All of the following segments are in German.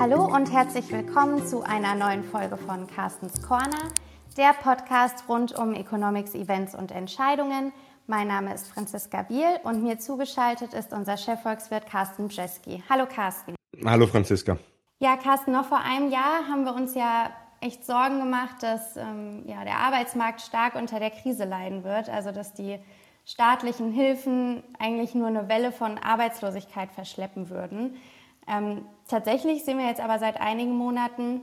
Hallo und herzlich willkommen zu einer neuen Folge von Carstens Corner, der Podcast rund um Economics, Events und Entscheidungen. Mein Name ist Franziska Biel und mir zugeschaltet ist unser Chefvolkswirt Carsten Bjeski. Hallo Carsten. Hallo Franziska. Ja, Carsten, noch vor einem Jahr haben wir uns ja echt Sorgen gemacht, dass ähm, ja, der Arbeitsmarkt stark unter der Krise leiden wird, also dass die staatlichen Hilfen eigentlich nur eine Welle von Arbeitslosigkeit verschleppen würden. Ähm, tatsächlich sehen wir jetzt aber seit einigen Monaten,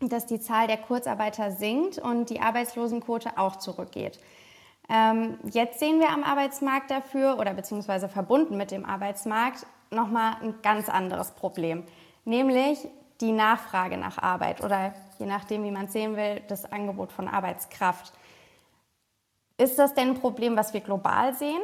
dass die Zahl der Kurzarbeiter sinkt und die Arbeitslosenquote auch zurückgeht. Ähm, jetzt sehen wir am Arbeitsmarkt dafür oder beziehungsweise verbunden mit dem Arbeitsmarkt nochmal ein ganz anderes Problem, nämlich die Nachfrage nach Arbeit oder je nachdem, wie man es sehen will, das Angebot von Arbeitskraft. Ist das denn ein Problem, was wir global sehen?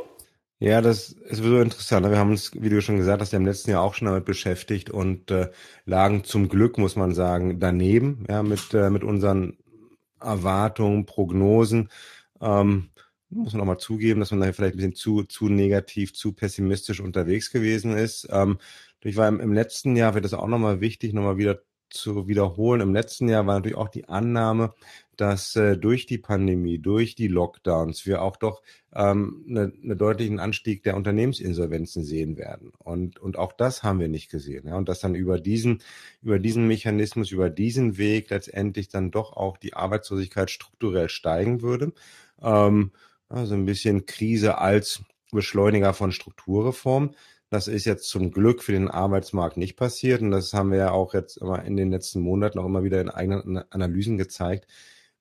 Ja, das ist so interessant. Wir haben uns, wie du schon gesagt hast, ja im letzten Jahr auch schon damit beschäftigt und äh, lagen zum Glück, muss man sagen, daneben, ja, mit, äh, mit unseren Erwartungen, Prognosen. Ähm, muss man auch mal zugeben, dass man da vielleicht ein bisschen zu, zu negativ, zu pessimistisch unterwegs gewesen ist. Ähm, ich war im, im letzten Jahr, wird das auch nochmal wichtig, nochmal wieder zu wiederholen. Im letzten Jahr war natürlich auch die Annahme, dass äh, durch die Pandemie, durch die Lockdowns wir auch doch ähm, ne, ne deutlichen Anstieg der Unternehmensinsolvenzen sehen werden. Und, und auch das haben wir nicht gesehen. Ja? Und dass dann über diesen, über diesen Mechanismus, über diesen Weg letztendlich dann doch auch die Arbeitslosigkeit strukturell steigen würde. Ähm, also ein bisschen Krise als Beschleuniger von Strukturreform. Das ist jetzt zum Glück für den Arbeitsmarkt nicht passiert. Und das haben wir ja auch jetzt immer in den letzten Monaten auch immer wieder in eigenen Analysen gezeigt,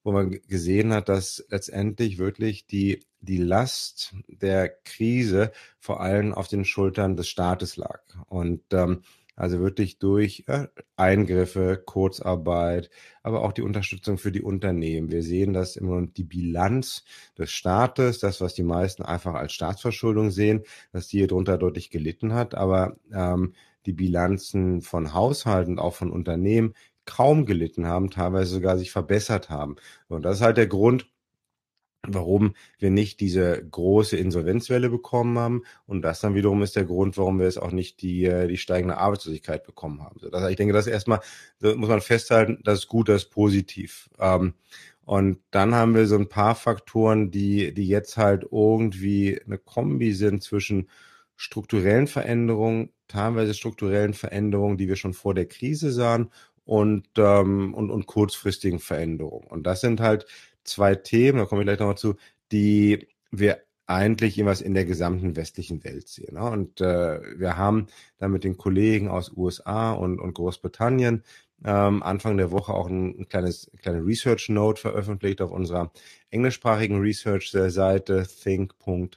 wo man gesehen hat, dass letztendlich wirklich die, die Last der Krise vor allem auf den Schultern des Staates lag. Und ähm, also wirklich durch äh, Eingriffe, Kurzarbeit, aber auch die Unterstützung für die Unternehmen. Wir sehen, dass im Moment die Bilanz des Staates, das, was die meisten einfach als Staatsverschuldung sehen, dass die darunter deutlich gelitten hat. Aber ähm, die Bilanzen von Haushalten, auch von Unternehmen, kaum gelitten haben, teilweise sogar sich verbessert haben. Und das ist halt der Grund, warum wir nicht diese große Insolvenzwelle bekommen haben. Und das dann wiederum ist der Grund, warum wir es auch nicht die, äh, die steigende Arbeitslosigkeit bekommen haben. So, das, ich denke, das erstmal, da muss man festhalten, das ist gut, das ist positiv. Ähm, und dann haben wir so ein paar Faktoren, die, die jetzt halt irgendwie eine Kombi sind zwischen strukturellen Veränderungen, teilweise strukturellen Veränderungen, die wir schon vor der Krise sahen und, ähm, und, und kurzfristigen Veränderungen. Und das sind halt zwei Themen, da komme ich gleich nochmal zu, die wir eigentlich irgendwas in der gesamten westlichen Welt sehen. Ne? Und äh, wir haben da mit den Kollegen aus USA und, und Großbritannien ähm, Anfang der Woche auch ein, ein kleines kleine Research Note veröffentlicht auf unserer englischsprachigen Research-Seite think.ing.com,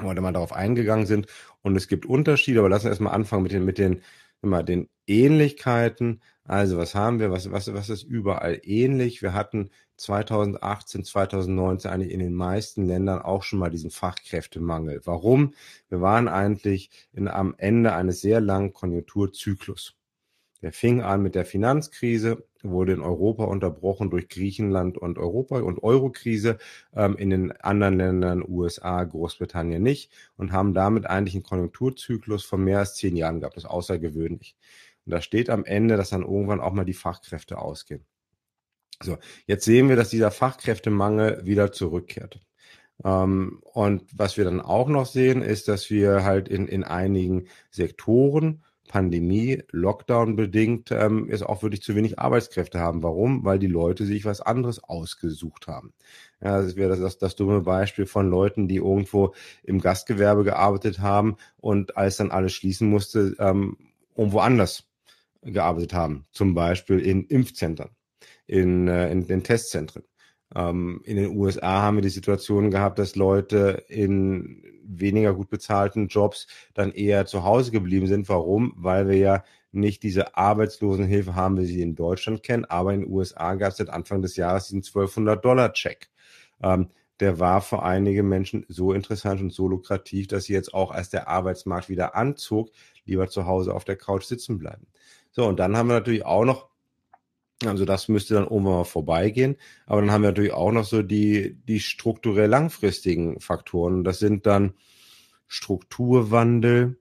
wo wir da mal darauf eingegangen sind. Und es gibt Unterschiede, aber lassen wir erstmal anfangen mit den, mit den, immer den Ähnlichkeiten also was haben wir? Was, was, was ist überall ähnlich? Wir hatten 2018, 2019 eigentlich in den meisten Ländern auch schon mal diesen Fachkräftemangel. Warum? Wir waren eigentlich in, am Ende eines sehr langen Konjunkturzyklus. Der fing an mit der Finanzkrise, wurde in Europa unterbrochen durch Griechenland und Europa und Eurokrise, ähm, in den anderen Ländern USA, Großbritannien nicht und haben damit eigentlich einen Konjunkturzyklus von mehr als zehn Jahren gehabt. Das ist außergewöhnlich. Und da steht am Ende, dass dann irgendwann auch mal die Fachkräfte ausgehen. So, jetzt sehen wir, dass dieser Fachkräftemangel wieder zurückkehrt. Ähm, und was wir dann auch noch sehen, ist, dass wir halt in, in einigen Sektoren Pandemie, Lockdown bedingt, ähm, jetzt auch wirklich zu wenig Arbeitskräfte haben. Warum? Weil die Leute sich was anderes ausgesucht haben. Ja, das wäre das, das, das dumme Beispiel von Leuten, die irgendwo im Gastgewerbe gearbeitet haben und als dann alles schließen musste, ähm, irgendwo anders gearbeitet haben, zum Beispiel in Impfzentren, in, äh, in den Testzentren. Ähm, in den USA haben wir die Situation gehabt, dass Leute in weniger gut bezahlten Jobs dann eher zu Hause geblieben sind. Warum? Weil wir ja nicht diese Arbeitslosenhilfe haben, wie sie in Deutschland kennen, aber in den USA gab es seit Anfang des Jahres diesen 1200-Dollar-Check. Ähm, der war für einige Menschen so interessant und so lukrativ, dass sie jetzt auch, als der Arbeitsmarkt wieder anzog, lieber zu Hause auf der Couch sitzen bleiben. So, und dann haben wir natürlich auch noch, also das müsste dann irgendwann mal vorbeigehen, aber dann haben wir natürlich auch noch so die, die strukturell langfristigen Faktoren. Das sind dann Strukturwandel,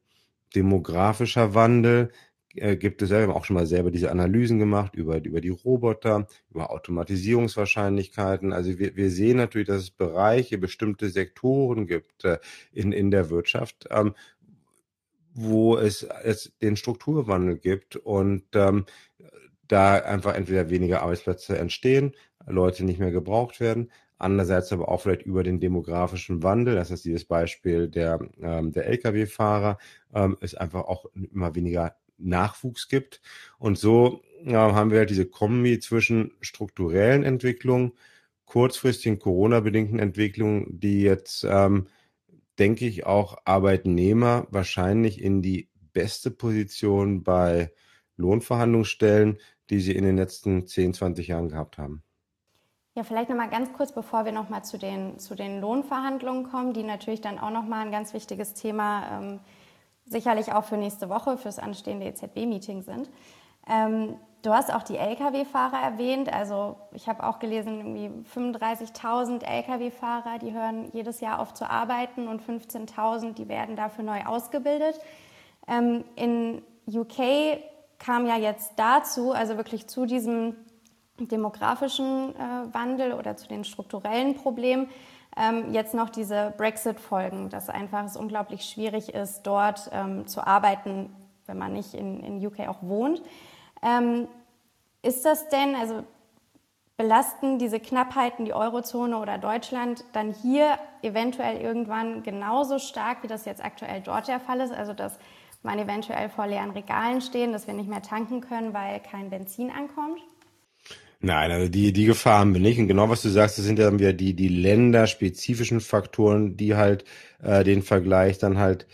demografischer Wandel, äh, gibt es, haben auch schon mal selber diese Analysen gemacht über, über die Roboter, über Automatisierungswahrscheinlichkeiten. Also wir, wir sehen natürlich, dass es Bereiche, bestimmte Sektoren gibt äh, in, in der Wirtschaft, ähm, wo es, es den Strukturwandel gibt und ähm, da einfach entweder weniger Arbeitsplätze entstehen, Leute nicht mehr gebraucht werden, andererseits aber auch vielleicht über den demografischen Wandel, das ist dieses Beispiel der, ähm, der Lkw-Fahrer, ähm, es einfach auch immer weniger Nachwuchs gibt. Und so äh, haben wir halt diese Kombi zwischen strukturellen Entwicklungen, kurzfristigen Corona-bedingten Entwicklungen, die jetzt, ähm, denke ich, auch Arbeitnehmer wahrscheinlich in die beste Position bei Lohnverhandlungen stellen, die sie in den letzten 10, 20 Jahren gehabt haben. Ja, vielleicht noch mal ganz kurz, bevor wir noch mal zu den, zu den Lohnverhandlungen kommen, die natürlich dann auch noch mal ein ganz wichtiges Thema ähm, sicherlich auch für nächste Woche, fürs anstehende EZB-Meeting sind. Ähm, du hast auch die Lkw-Fahrer erwähnt. Also ich habe auch gelesen, irgendwie 35.000 Lkw-Fahrer, die hören jedes Jahr auf zu arbeiten und 15.000, die werden dafür neu ausgebildet. Ähm, in UK kam ja jetzt dazu, also wirklich zu diesem demografischen äh, Wandel oder zu den strukturellen Problemen, ähm, jetzt noch diese Brexit-Folgen, dass einfach es unglaublich schwierig ist, dort ähm, zu arbeiten, wenn man nicht in, in UK auch wohnt. Ähm, ist das denn, also belasten diese Knappheiten die Eurozone oder Deutschland dann hier eventuell irgendwann genauso stark, wie das jetzt aktuell dort der Fall ist? Also dass man eventuell vor leeren Regalen stehen, dass wir nicht mehr tanken können, weil kein Benzin ankommt? Nein, also die, die Gefahr haben wir nicht. Und genau was du sagst, das sind ja dann wieder die, die länderspezifischen Faktoren, die halt äh, den Vergleich dann halt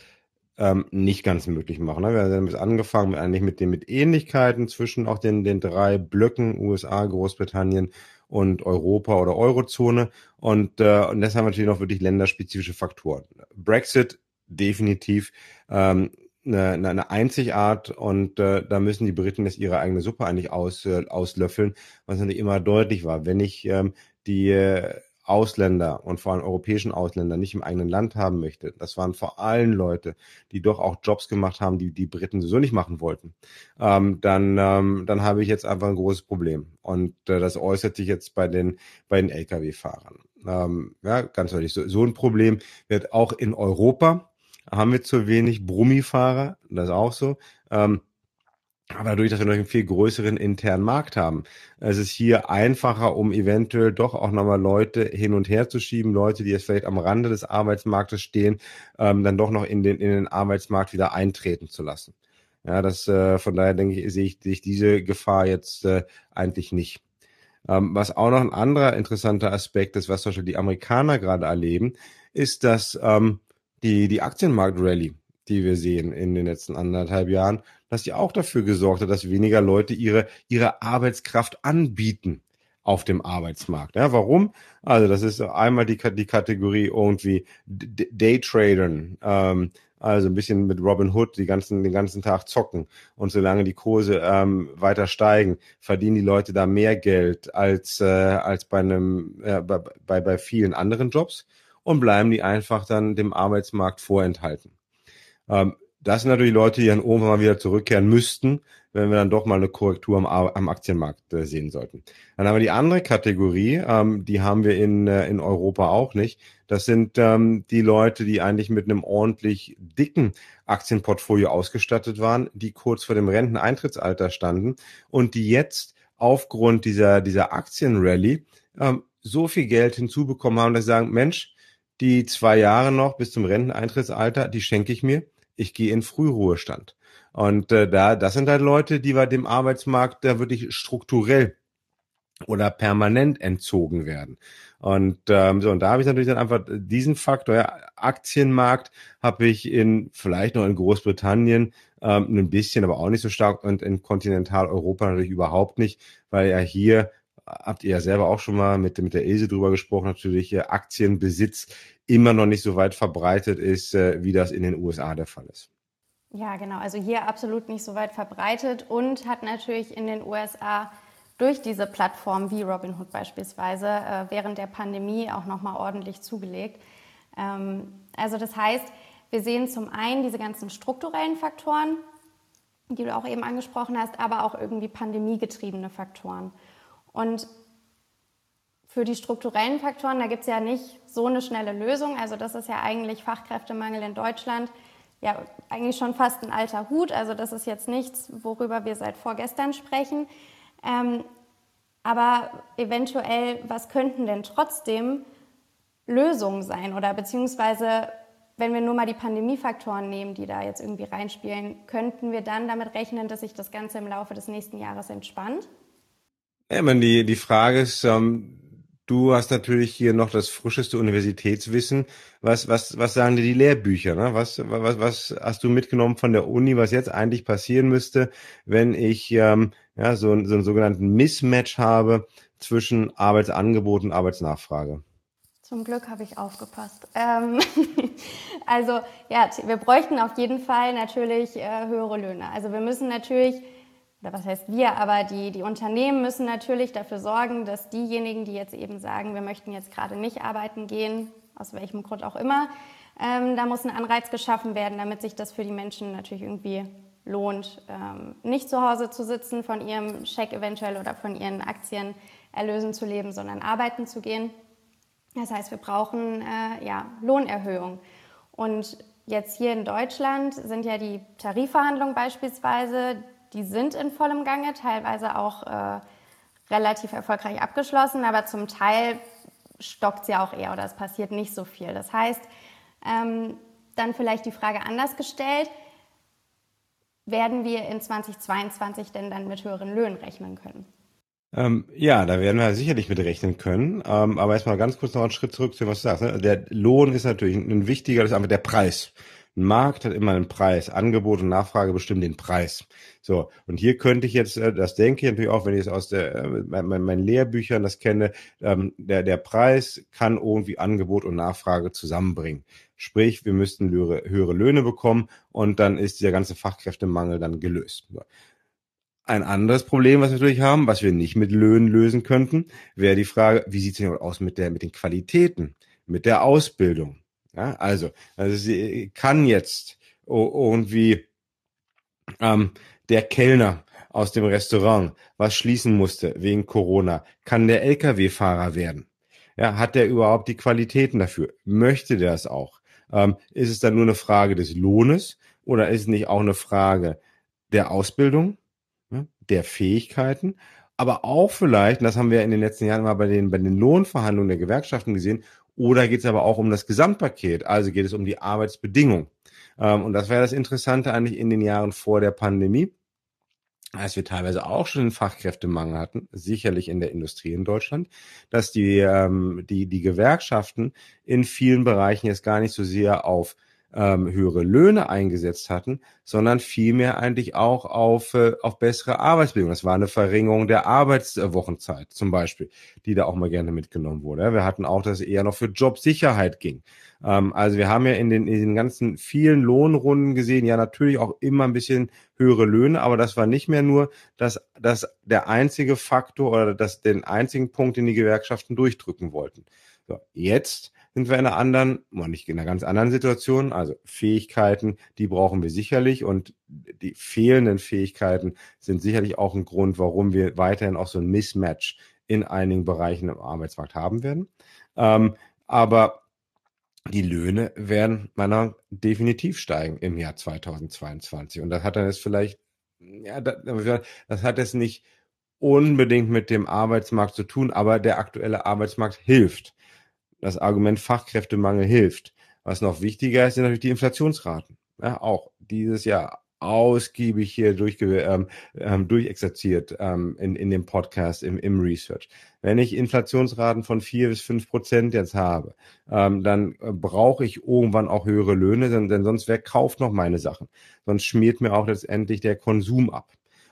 ähm, nicht ganz möglich machen. Ne? Wir haben jetzt angefangen mit, eigentlich mit den mit Ähnlichkeiten zwischen auch den, den drei Blöcken USA, Großbritannien und Europa oder Eurozone. Und, äh, und das haben wir natürlich noch wirklich länderspezifische Faktoren. Brexit definitiv. Ähm, eine, eine Einzigart und äh, da müssen die Briten jetzt ihre eigene Suppe eigentlich aus, äh, auslöffeln, was natürlich immer deutlich war. Wenn ich ähm, die äh, Ausländer und vor allem europäischen Ausländer nicht im eigenen Land haben möchte, das waren vor allem Leute, die doch auch Jobs gemacht haben, die die Briten sowieso nicht machen wollten, ähm, dann, ähm, dann habe ich jetzt einfach ein großes Problem. Und äh, das äußert sich jetzt bei den, bei den Lkw-Fahrern. Ähm, ja, ganz deutlich. So, so ein Problem wird auch in Europa haben wir zu wenig Brummifahrer, das ist auch so. Ähm, aber dadurch, dass wir noch einen viel größeren internen Markt haben, es ist hier einfacher, um eventuell doch auch nochmal Leute hin und her zu schieben, Leute, die jetzt vielleicht am Rande des Arbeitsmarktes stehen, ähm, dann doch noch in den, in den Arbeitsmarkt wieder eintreten zu lassen. Ja, das, äh, von daher denke ich, sehe ich, sehe ich diese Gefahr jetzt äh, eigentlich nicht. Ähm, was auch noch ein anderer interessanter Aspekt ist, was zum Beispiel die Amerikaner gerade erleben, ist, dass ähm, die, die Aktienmarkt-Rallye, die wir sehen in den letzten anderthalb Jahren, dass die auch dafür gesorgt hat, dass weniger Leute ihre, ihre Arbeitskraft anbieten auf dem Arbeitsmarkt. Ja, warum? Also das ist einmal die, die Kategorie irgendwie Daytradern, ähm, also ein bisschen mit Robin Hood die ganzen, den ganzen Tag zocken. Und solange die Kurse ähm, weiter steigen, verdienen die Leute da mehr Geld als, äh, als bei einem, äh, bei, bei vielen anderen Jobs und bleiben die einfach dann dem Arbeitsmarkt vorenthalten. Ähm, das sind natürlich Leute, die dann irgendwann mal wieder zurückkehren müssten, wenn wir dann doch mal eine Korrektur am, am Aktienmarkt äh, sehen sollten. Dann haben wir die andere Kategorie, ähm, die haben wir in, äh, in Europa auch nicht. Das sind ähm, die Leute, die eigentlich mit einem ordentlich dicken Aktienportfolio ausgestattet waren, die kurz vor dem Renteneintrittsalter standen und die jetzt aufgrund dieser, dieser Aktienrally ähm, so viel Geld hinzubekommen haben, dass sie sagen, Mensch, die zwei Jahre noch bis zum Renteneintrittsalter, die schenke ich mir. Ich gehe in Frühruhestand. Und äh, da, das sind halt Leute, die bei dem Arbeitsmarkt da wirklich strukturell oder permanent entzogen werden. Und ähm, so und da habe ich natürlich dann einfach diesen Faktor, ja, Aktienmarkt habe ich in vielleicht noch in Großbritannien ähm, ein bisschen, aber auch nicht so stark und in Kontinentaleuropa natürlich überhaupt nicht, weil ja hier habt ihr ja selber auch schon mal mit, mit der Ilse drüber gesprochen, natürlich äh, Aktienbesitz immer noch nicht so weit verbreitet ist, äh, wie das in den USA der Fall ist. Ja, genau. Also hier absolut nicht so weit verbreitet und hat natürlich in den USA durch diese Plattform wie Robinhood beispielsweise äh, während der Pandemie auch nochmal ordentlich zugelegt. Ähm, also das heißt, wir sehen zum einen diese ganzen strukturellen Faktoren, die du auch eben angesprochen hast, aber auch irgendwie pandemiegetriebene Faktoren. Und für die strukturellen Faktoren, da gibt es ja nicht so eine schnelle Lösung. Also das ist ja eigentlich Fachkräftemangel in Deutschland, ja eigentlich schon fast ein alter Hut. Also das ist jetzt nichts, worüber wir seit vorgestern sprechen. Ähm, aber eventuell, was könnten denn trotzdem Lösungen sein? Oder beziehungsweise, wenn wir nur mal die Pandemiefaktoren nehmen, die da jetzt irgendwie reinspielen, könnten wir dann damit rechnen, dass sich das Ganze im Laufe des nächsten Jahres entspannt? Ja, man, die, die Frage ist, ähm, du hast natürlich hier noch das frischeste Universitätswissen. Was, was, was sagen dir die Lehrbücher? Ne? Was, was, was hast du mitgenommen von der Uni, was jetzt eigentlich passieren müsste, wenn ich ähm, ja, so, so einen sogenannten Mismatch habe zwischen Arbeitsangebot und Arbeitsnachfrage? Zum Glück habe ich aufgepasst. Ähm, also ja, wir bräuchten auf jeden Fall natürlich äh, höhere Löhne. Also wir müssen natürlich, oder was heißt wir, aber die, die Unternehmen müssen natürlich dafür sorgen, dass diejenigen, die jetzt eben sagen, wir möchten jetzt gerade nicht arbeiten gehen, aus welchem Grund auch immer, ähm, da muss ein Anreiz geschaffen werden, damit sich das für die Menschen natürlich irgendwie lohnt, ähm, nicht zu Hause zu sitzen, von ihrem Scheck eventuell oder von ihren Aktienerlösen zu leben, sondern arbeiten zu gehen. Das heißt, wir brauchen äh, ja, Lohnerhöhung. Und jetzt hier in Deutschland sind ja die Tarifverhandlungen beispielsweise, die sind in vollem Gange, teilweise auch äh, relativ erfolgreich abgeschlossen, aber zum Teil stockt es ja auch eher oder es passiert nicht so viel. Das heißt, ähm, dann vielleicht die Frage anders gestellt, werden wir in 2022 denn dann mit höheren Löhnen rechnen können? Ähm, ja, da werden wir sicherlich mit rechnen können. Ähm, aber erstmal ganz kurz noch einen Schritt zurück zu dem, was du sagst. Ne? Der Lohn ist natürlich ein wichtiger, das ist einfach der Preis. Ein Markt hat immer einen Preis. Angebot und Nachfrage bestimmen den Preis. So, und hier könnte ich jetzt, äh, das denke ich natürlich auch, wenn ich es aus der, äh, meinen mein Lehrbüchern das kenne, ähm, der, der Preis kann irgendwie Angebot und Nachfrage zusammenbringen. Sprich, wir müssten höhere, höhere Löhne bekommen und dann ist dieser ganze Fachkräftemangel dann gelöst. Ein anderes Problem, was wir natürlich haben, was wir nicht mit Löhnen lösen könnten, wäre die Frage, wie sieht es denn aus mit, der, mit den Qualitäten, mit der Ausbildung? Ja, also, also sie kann jetzt irgendwie ähm, der Kellner aus dem Restaurant, was schließen musste wegen Corona, kann der Lkw-Fahrer werden. Ja, hat der überhaupt die Qualitäten dafür? Möchte der es auch? Ähm, ist es dann nur eine Frage des Lohnes oder ist es nicht auch eine Frage der Ausbildung? Der Fähigkeiten, aber auch vielleicht, und das haben wir in den letzten Jahren mal bei den, bei den Lohnverhandlungen der Gewerkschaften gesehen, oder geht es aber auch um das Gesamtpaket, also geht es um die Arbeitsbedingungen. Ähm, und das wäre das Interessante eigentlich in den Jahren vor der Pandemie, als wir teilweise auch schon einen Fachkräftemangel hatten, sicherlich in der Industrie in Deutschland, dass die, ähm, die, die Gewerkschaften in vielen Bereichen jetzt gar nicht so sehr auf ähm, höhere Löhne eingesetzt hatten, sondern vielmehr eigentlich auch auf, äh, auf bessere Arbeitsbedingungen. Das war eine Verringerung der Arbeitswochenzeit zum Beispiel, die da auch mal gerne mitgenommen wurde. Wir hatten auch, dass es eher noch für Jobsicherheit ging. Ähm, also wir haben ja in den, in den ganzen vielen Lohnrunden gesehen, ja natürlich auch immer ein bisschen höhere Löhne, aber das war nicht mehr nur das, das der einzige Faktor oder das, den einzigen Punkt, den die Gewerkschaften durchdrücken wollten. So, jetzt sind wir in einer anderen, nicht in einer ganz anderen Situation. Also Fähigkeiten, die brauchen wir sicherlich und die fehlenden Fähigkeiten sind sicherlich auch ein Grund, warum wir weiterhin auch so ein Mismatch in einigen Bereichen im Arbeitsmarkt haben werden. Ähm, aber die Löhne werden meiner definitiv steigen im Jahr 2022. Und das hat dann jetzt vielleicht, ja, das, das hat jetzt nicht unbedingt mit dem Arbeitsmarkt zu tun, aber der aktuelle Arbeitsmarkt hilft das Argument Fachkräftemangel hilft. Was noch wichtiger ist, sind natürlich die Inflationsraten. Ja, auch dieses Jahr ausgiebig hier durchge ähm, ähm, durchexerziert ähm, in, in dem Podcast, im, im Research. Wenn ich Inflationsraten von vier bis fünf Prozent jetzt habe, ähm, dann äh, brauche ich irgendwann auch höhere Löhne, denn, denn sonst wer kauft noch meine Sachen? Sonst schmiert mir auch letztendlich der Konsum ab.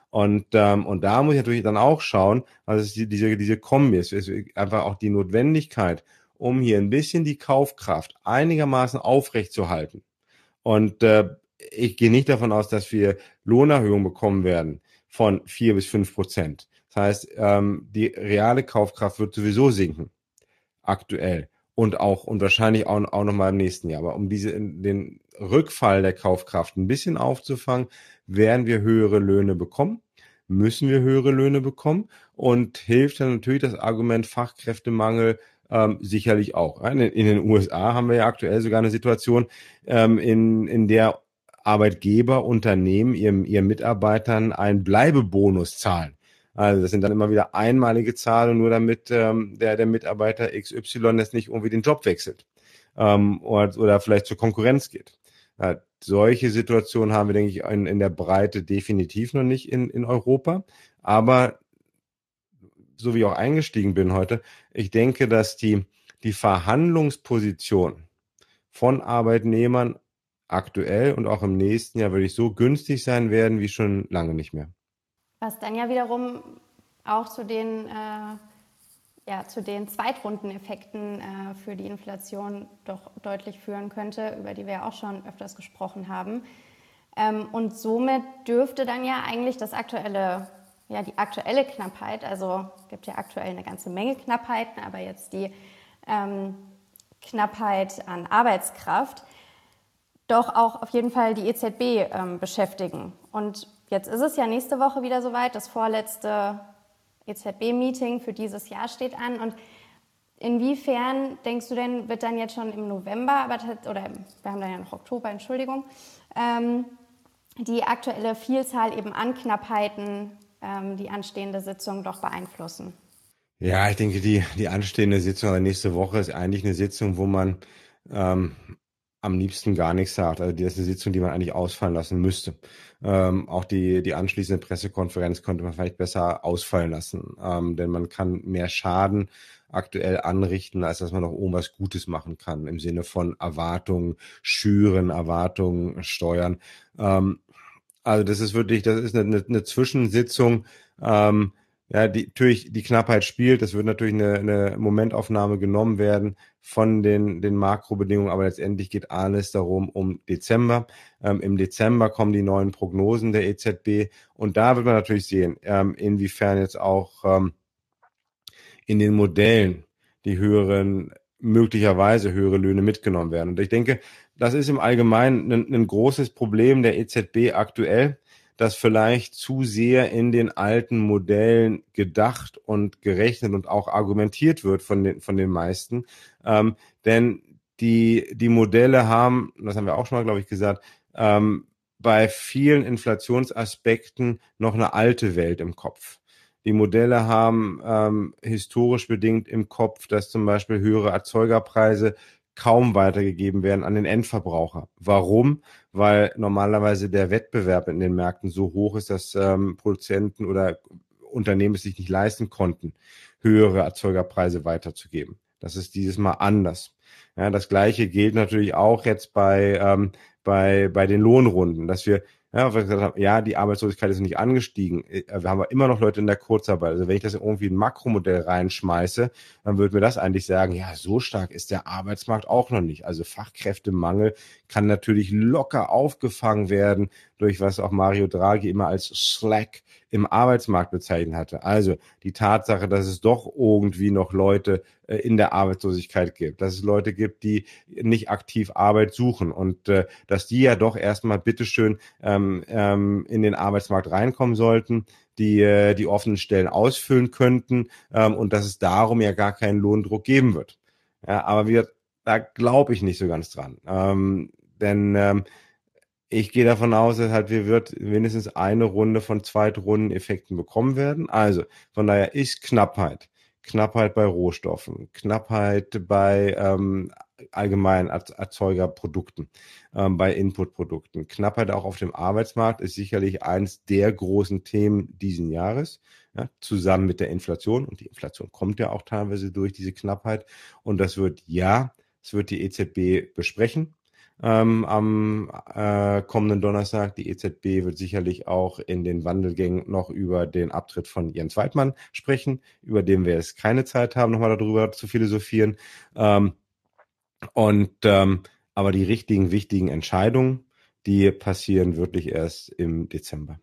Und, ähm, und da muss ich natürlich dann auch schauen, also diese, diese Kombi, es ist einfach auch die Notwendigkeit, um hier ein bisschen die Kaufkraft einigermaßen aufrechtzuerhalten. Und äh, ich gehe nicht davon aus, dass wir Lohnerhöhungen bekommen werden von vier bis fünf Prozent. Das heißt, ähm, die reale Kaufkraft wird sowieso sinken, aktuell. und auch und wahrscheinlich auch, auch noch mal im nächsten Jahr. Aber um diese den Rückfall der Kaufkraft ein bisschen aufzufangen, werden wir höhere Löhne bekommen, müssen wir höhere Löhne bekommen und hilft dann natürlich das Argument Fachkräftemangel ähm, sicherlich auch. In, in, den USA haben wir ja aktuell sogar eine Situation, ähm, in, in der Arbeitgeber, Unternehmen ihrem, ihren Mitarbeitern einen Bleibebonus zahlen. Also das sind dann immer wieder einmalige Zahlen, nur damit ähm, der, der Mitarbeiter XY jetzt nicht irgendwie den Job wechselt ähm, oder, oder vielleicht zur Konkurrenz geht. Ja, solche Situationen haben wir, denke ich, in, in der Breite definitiv noch nicht in, in Europa. Aber so wie ich auch eingestiegen bin heute, ich denke, dass die, die Verhandlungsposition von Arbeitnehmern aktuell und auch im nächsten Jahr würde so günstig sein werden wie schon lange nicht mehr. Was dann ja wiederum auch zu den, äh, ja, zu den Zweitrundeneffekten äh, für die Inflation doch deutlich führen könnte, über die wir ja auch schon öfters gesprochen haben. Ähm, und somit dürfte dann ja eigentlich das aktuelle, ja, die aktuelle Knappheit, also es gibt ja aktuell eine ganze Menge Knappheiten, aber jetzt die ähm, Knappheit an Arbeitskraft, doch auch auf jeden Fall die EZB ähm, beschäftigen. Und Jetzt ist es ja nächste Woche wieder soweit. Das vorletzte EZB-Meeting für dieses Jahr steht an. Und inwiefern denkst du denn, wird dann jetzt schon im November, aber, oder wir haben dann ja noch Oktober, Entschuldigung, ähm, die aktuelle Vielzahl eben an Knappheiten ähm, die anstehende Sitzung doch beeinflussen? Ja, ich denke, die, die anstehende Sitzung oder nächste Woche ist eigentlich eine Sitzung, wo man ähm, am liebsten gar nichts sagt. Also das ist eine Sitzung, die man eigentlich ausfallen lassen müsste. Ähm, auch die, die anschließende Pressekonferenz könnte man vielleicht besser ausfallen lassen, ähm, denn man kann mehr Schaden aktuell anrichten, als dass man noch irgendwas Gutes machen kann im Sinne von Erwartungen schüren, Erwartungen steuern. Ähm, also das ist wirklich, das ist eine, eine Zwischensitzung. Ähm, ja, die, natürlich die Knappheit spielt. Es wird natürlich eine, eine Momentaufnahme genommen werden von den, den Makrobedingungen, aber letztendlich geht alles darum um Dezember. Ähm, Im Dezember kommen die neuen Prognosen der EZB und da wird man natürlich sehen, ähm, inwiefern jetzt auch ähm, in den Modellen die höheren, möglicherweise höhere Löhne mitgenommen werden. Und ich denke, das ist im Allgemeinen ein, ein großes Problem der EZB aktuell dass vielleicht zu sehr in den alten Modellen gedacht und gerechnet und auch argumentiert wird von den, von den meisten. Ähm, denn die, die Modelle haben, das haben wir auch schon mal, glaube ich, gesagt, ähm, bei vielen Inflationsaspekten noch eine alte Welt im Kopf. Die Modelle haben ähm, historisch bedingt im Kopf, dass zum Beispiel höhere Erzeugerpreise kaum weitergegeben werden an den Endverbraucher. Warum? Weil normalerweise der Wettbewerb in den Märkten so hoch ist, dass ähm, Produzenten oder Unternehmen es sich nicht leisten konnten, höhere Erzeugerpreise weiterzugeben. Das ist dieses Mal anders. Ja, das Gleiche gilt natürlich auch jetzt bei, ähm, bei, bei den Lohnrunden, dass wir ja, weil wir gesagt haben, ja, die Arbeitslosigkeit ist nicht angestiegen. Äh, wir haben aber immer noch Leute in der Kurzarbeit. Also wenn ich das irgendwie in ein Makromodell reinschmeiße, dann würde mir das eigentlich sagen, ja, so stark ist der Arbeitsmarkt auch noch nicht. Also Fachkräftemangel kann natürlich locker aufgefangen werden durch was auch Mario Draghi immer als Slack im Arbeitsmarkt bezeichnet hatte. Also die Tatsache, dass es doch irgendwie noch Leute äh, in der Arbeitslosigkeit gibt, dass es Leute gibt, die nicht aktiv Arbeit suchen und äh, dass die ja doch erstmal bitteschön ähm, ähm, in den Arbeitsmarkt reinkommen sollten, die äh, die offenen Stellen ausfüllen könnten ähm, und dass es darum ja gar keinen Lohndruck geben wird. Ja, aber wir, da glaube ich nicht so ganz dran. Ähm, denn ähm, ich gehe davon aus, dass halt wir wird mindestens eine Runde von Zweitrundeneffekten bekommen werden. Also von daher ist Knappheit. Knappheit bei Rohstoffen, Knappheit bei ähm, allgemeinen Erzeugerprodukten, ähm, bei Inputprodukten. Knappheit auch auf dem Arbeitsmarkt ist sicherlich eines der großen Themen diesen Jahres, ja, zusammen mit der Inflation. Und die Inflation kommt ja auch teilweise durch diese Knappheit. Und das wird, ja, es wird die EZB besprechen ähm, am äh, kommenden Donnerstag. Die EZB wird sicherlich auch in den Wandelgängen noch über den Abtritt von Jens Weidmann sprechen, über den wir jetzt keine Zeit haben, nochmal darüber zu philosophieren. Ähm, und ähm, aber die richtigen, wichtigen Entscheidungen, die passieren wirklich erst im Dezember.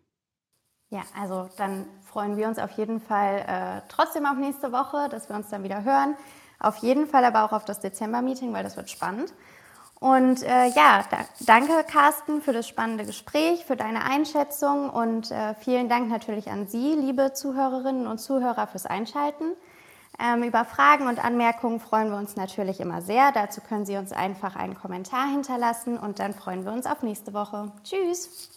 Ja, also dann freuen wir uns auf jeden Fall äh, trotzdem auf nächste Woche, dass wir uns dann wieder hören. auf jeden Fall aber auch auf das Dezember-Meeting, weil das wird spannend. Und äh, ja, da, danke Carsten für das spannende Gespräch, für deine Einschätzung und äh, vielen Dank natürlich an Sie, liebe Zuhörerinnen und Zuhörer, fürs Einschalten. Ähm, über Fragen und Anmerkungen freuen wir uns natürlich immer sehr. Dazu können Sie uns einfach einen Kommentar hinterlassen und dann freuen wir uns auf nächste Woche. Tschüss!